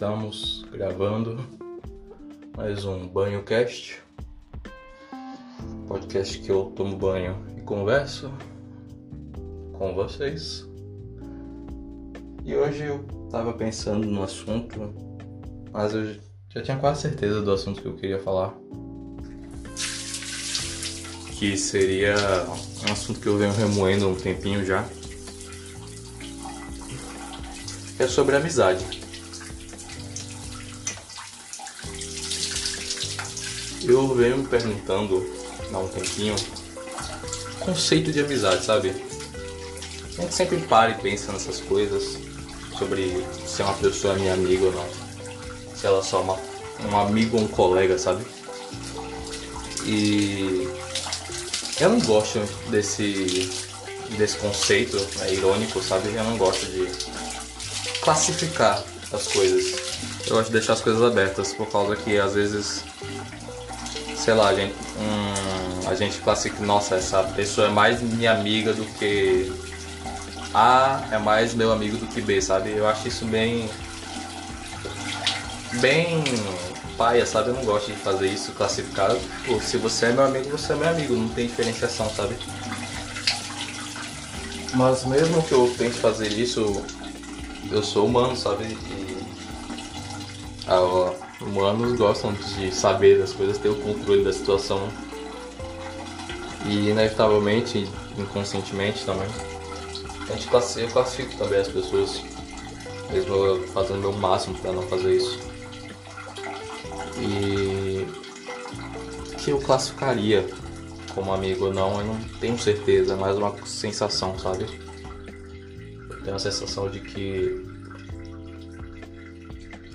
estamos gravando mais um banho cast. Podcast que eu tomo banho e converso com vocês. E hoje eu tava pensando no assunto, mas eu já tinha quase certeza do assunto que eu queria falar. Que seria um assunto que eu venho remoendo há um tempinho já. É sobre amizade. Eu venho me perguntando há um tempinho conceito de amizade, sabe? A gente sempre para e pensa nessas coisas sobre se uma pessoa é minha amiga ou não. Se ela é só uma, um amigo ou um colega, sabe? E eu não gosto desse, desse conceito, é irônico, sabe? Eu não gosto de classificar as coisas. Eu gosto de deixar as coisas abertas, por causa que às vezes sei lá, a gente, hum, a gente classifica, nossa, essa pessoa é mais minha amiga do que A é mais meu amigo do que B, sabe? Eu acho isso bem. bem paia, sabe? Eu não gosto de fazer isso classificado. Pô, se você é meu amigo, você é meu amigo, não tem diferenciação, sabe? Mas mesmo que eu tente fazer isso, eu sou humano, sabe? E. Ah, Humanos gostam de saber das coisas, ter o controle da situação. E inevitavelmente, inconscientemente também. A gente classifica, eu classifico também as pessoas, mesmo fazendo o meu máximo para não fazer isso. E que eu classificaria como amigo ou não, eu não tenho certeza, é mais uma sensação, sabe? Eu tenho a sensação de que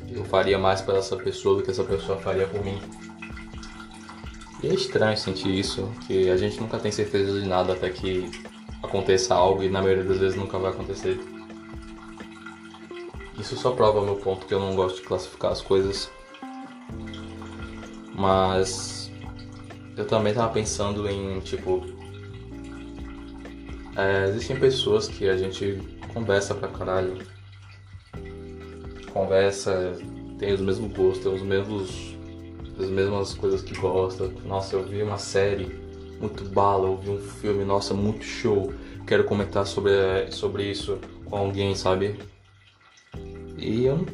eu faria mais para essa pessoa do que essa pessoa faria por mim. E é estranho sentir isso, que a gente nunca tem certeza de nada até que aconteça algo e na maioria das vezes nunca vai acontecer. Isso só prova meu ponto que eu não gosto de classificar as coisas. Mas eu também tava pensando em tipo. É, existem pessoas que a gente conversa pra caralho conversa, tem os mesmos gostos, tem os mesmos as mesmas coisas que gosta. Nossa, eu vi uma série muito bala, eu vi um filme, nossa, muito show. Quero comentar sobre, sobre isso com alguém, sabe? E eu não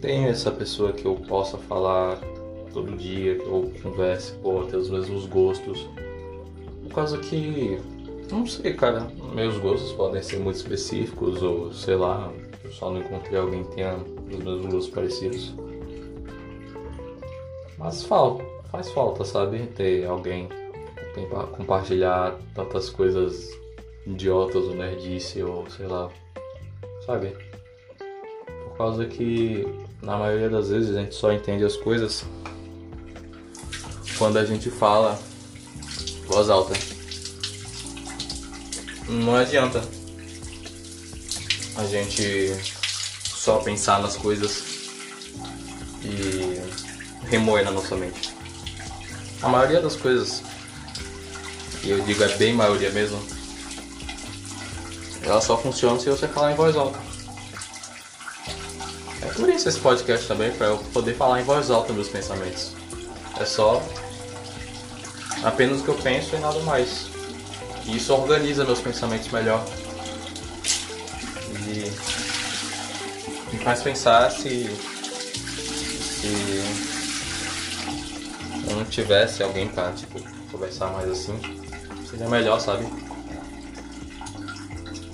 tenho essa pessoa que eu possa falar todo dia, que eu converse, pô, ter os mesmos gostos. Por causa que, não sei, cara, meus gostos podem ser muito específicos ou sei lá, eu só não encontrei alguém que tenha os mesmos gostos parecidos. Mas falta, faz falta, sabe? Ter alguém pra compartilhar tantas coisas idiotas ou nerdice ou sei lá. Sabe? Por causa que na maioria das vezes a gente só entende as coisas quando a gente fala voz alta. Não adianta a gente só pensar nas coisas e remoer na nossa mente. A maioria das coisas, e eu digo é bem maioria mesmo, ela só funciona se você falar em voz alta. É por isso esse podcast também, para eu poder falar em voz alta meus pensamentos. É só apenas o que eu penso e nada mais. E isso organiza meus pensamentos melhor. E faz pensar se, se não tivesse alguém pra tipo, conversar mais assim, seria melhor, sabe?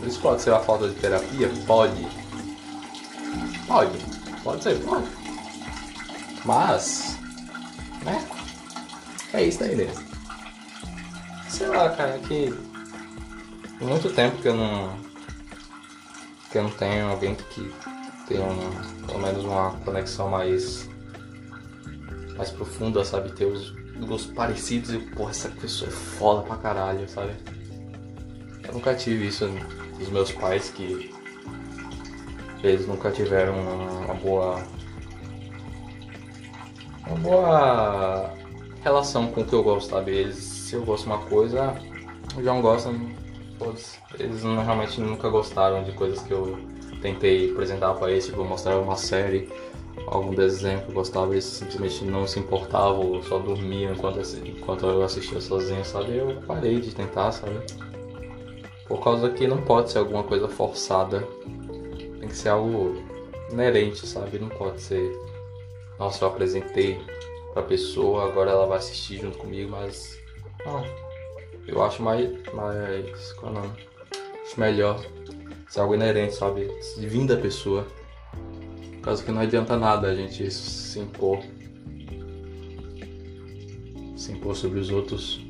Isso pode ser uma falta de terapia? Pode. Pode. Pode ser, pode. Mas, né? É isso aí mesmo. Sei lá, cara, que muito tempo que eu não que eu não tenho alguém que tenha um, pelo menos uma conexão mais mais profunda, sabe? Ter os gostos parecidos e, porra, essa pessoa é foda pra caralho, sabe? Eu nunca tive isso dos meus pais que eles nunca tiveram uma boa uma boa relação com o que eu gosto, sabe? Eles, se eu gosto de uma coisa, já não gostam, eles normalmente nunca gostaram de coisas que eu tentei apresentar para eles, tipo, mostrar uma série, algum desenho que eu gostava, eles simplesmente não se importavam, só dormiam enquanto, enquanto eu assistia sozinho, sabe? Eu parei de tentar, sabe? Por causa que não pode ser alguma coisa forçada, tem que ser algo inerente, sabe? Não pode ser, nossa, eu apresentei pra pessoa, agora ela vai assistir junto comigo, mas não. Eu acho mais. mais. qual é o nome? Acho melhor ser algo inerente, sabe? De vir da pessoa. Por causa que não adianta nada a gente se impor. Se impor sobre os outros.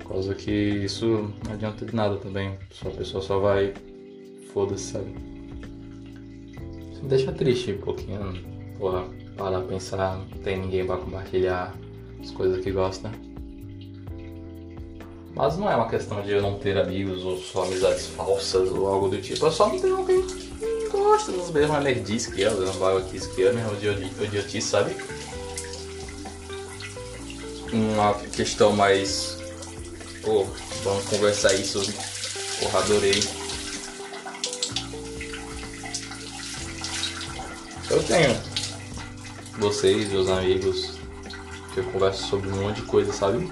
Por causa que isso não adianta de nada também. A pessoa só vai. Foda-se, sabe? Isso me deixa triste um pouquinho. Porra, parar pensar, não tem ninguém pra compartilhar as coisas que gosta. Mas não é uma questão de eu não ter amigos ou só amizades falsas ou algo do tipo. Eu só não tenho alguém que gosta das mesmas nerdices que eu, das babaquices que eu, mesmo idiotice, sabe? Uma questão mais. Pô, vamos conversar isso. Porra, adorei. Eu tenho vocês, meus amigos, que eu converso sobre um monte de coisa, sabe?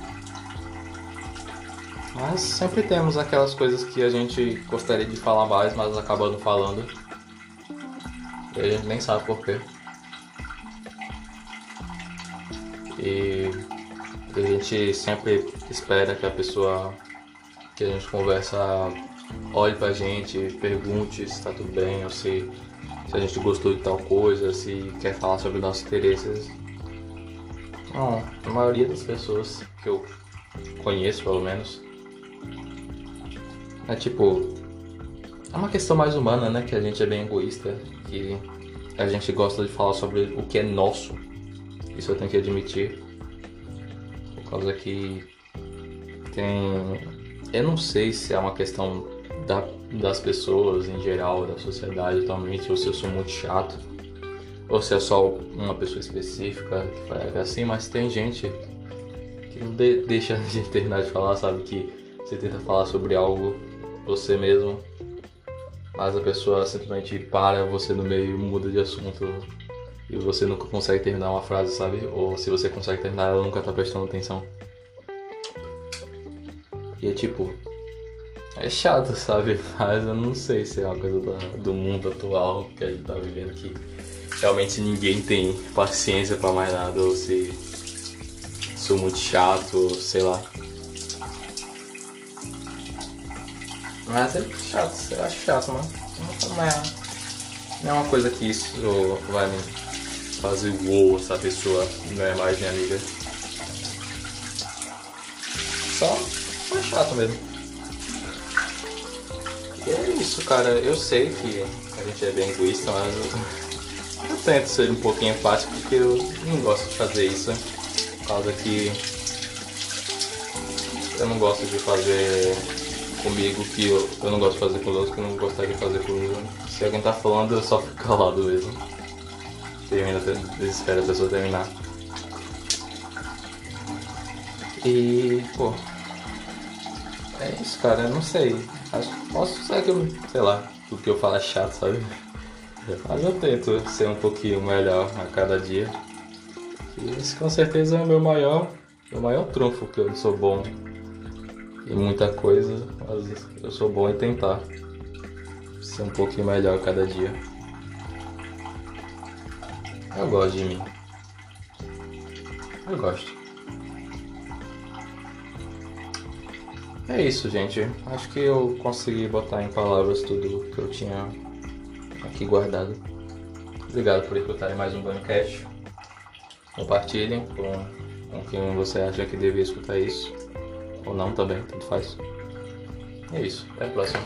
Mas sempre temos aquelas coisas que a gente gostaria de falar mais, mas acaba não falando. E a gente nem sabe porquê. E a gente sempre espera que a pessoa que a gente conversa olhe pra gente, pergunte se tá tudo bem, ou se, se a gente gostou de tal coisa, se quer falar sobre nossos interesses. Não, a maioria das pessoas que eu conheço, pelo menos, é tipo. É uma questão mais humana, né? Que a gente é bem egoísta. Que a gente gosta de falar sobre o que é nosso. Isso eu tenho que admitir. Por causa que tem. Eu não sei se é uma questão da, das pessoas em geral, da sociedade atualmente, ou se eu sou muito chato, ou se é só uma pessoa específica que faz assim, mas tem gente que não de, deixa gente terminar de falar, sabe? Que você tenta falar sobre algo você mesmo, mas a pessoa simplesmente para você no meio, muda de assunto e você nunca consegue terminar uma frase, sabe? Ou se você consegue terminar, ela nunca tá prestando atenção. E é tipo, é chato, sabe? Mas eu não sei se é uma coisa do, do mundo atual que a gente tá vivendo que realmente ninguém tem paciência para mais nada, ou se sou muito chato, sei lá. Mas é chato, eu acho chato, mano. Não é, não é uma coisa que isso vai me fazer uou, essa pessoa não é mais minha amiga. Só é chato mesmo. E é isso, cara. Eu sei que a gente é bem egoísta, mas eu, eu tento ser um pouquinho empático porque eu não gosto de fazer isso. Por causa que eu não gosto de fazer comigo que eu, eu não gosto de fazer com os outros que eu não gostaria de fazer comigo. Se alguém tá falando, eu só fico calado mesmo. Termina, desespera a pessoa terminar. E, pô. É isso, cara, eu não sei. Acho, posso ser que eu, sei lá, tudo que eu falo é chato, sabe? Mas eu tento ser um pouquinho melhor a cada dia. E esse com certeza é o meu maior, meu maior trunfo, que eu sou bom em muita coisa, mas eu sou bom em tentar ser um pouquinho melhor cada dia. Eu gosto de mim. Eu gosto. É isso, gente. Acho que eu consegui botar em palavras tudo que eu tinha aqui guardado. Obrigado por escutarem mais um Bancast. Compartilhem com, com quem você acha que deveria escutar isso. Ou não também, tanto faz. É isso. Até a próxima.